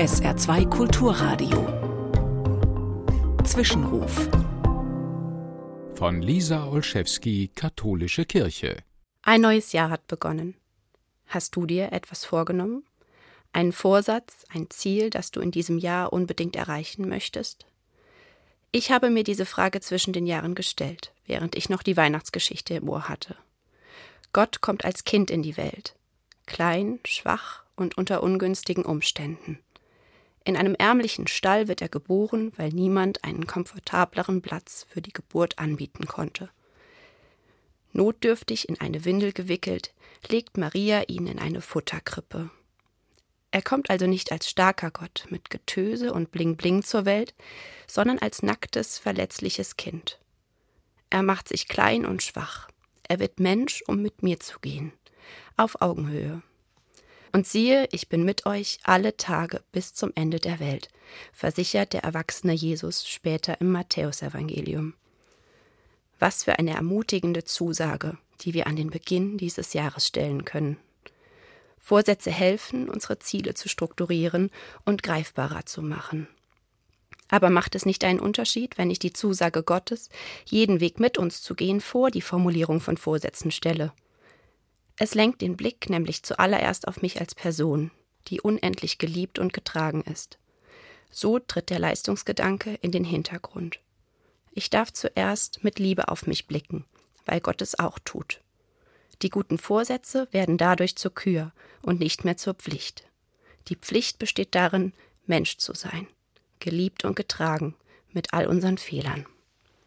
SR2 Kulturradio. Zwischenruf. Von Lisa Olszewski, Katholische Kirche. Ein neues Jahr hat begonnen. Hast du dir etwas vorgenommen? Einen Vorsatz, ein Ziel, das du in diesem Jahr unbedingt erreichen möchtest? Ich habe mir diese Frage zwischen den Jahren gestellt, während ich noch die Weihnachtsgeschichte im Ohr hatte. Gott kommt als Kind in die Welt, klein, schwach und unter ungünstigen Umständen. In einem ärmlichen Stall wird er geboren, weil niemand einen komfortableren Platz für die Geburt anbieten konnte. Notdürftig in eine Windel gewickelt, legt Maria ihn in eine Futterkrippe. Er kommt also nicht als starker Gott mit Getöse und Bling-Bling zur Welt, sondern als nacktes, verletzliches Kind. Er macht sich klein und schwach. Er wird Mensch, um mit mir zu gehen. Auf Augenhöhe. Und siehe, ich bin mit euch alle Tage bis zum Ende der Welt, versichert der erwachsene Jesus später im Matthäusevangelium. Was für eine ermutigende Zusage, die wir an den Beginn dieses Jahres stellen können. Vorsätze helfen, unsere Ziele zu strukturieren und greifbarer zu machen. Aber macht es nicht einen Unterschied, wenn ich die Zusage Gottes, jeden Weg mit uns zu gehen, vor die Formulierung von Vorsätzen stelle? Es lenkt den Blick nämlich zuallererst auf mich als Person, die unendlich geliebt und getragen ist. So tritt der Leistungsgedanke in den Hintergrund. Ich darf zuerst mit Liebe auf mich blicken, weil Gott es auch tut. Die guten Vorsätze werden dadurch zur Kür und nicht mehr zur Pflicht. Die Pflicht besteht darin, Mensch zu sein, geliebt und getragen, mit all unseren Fehlern.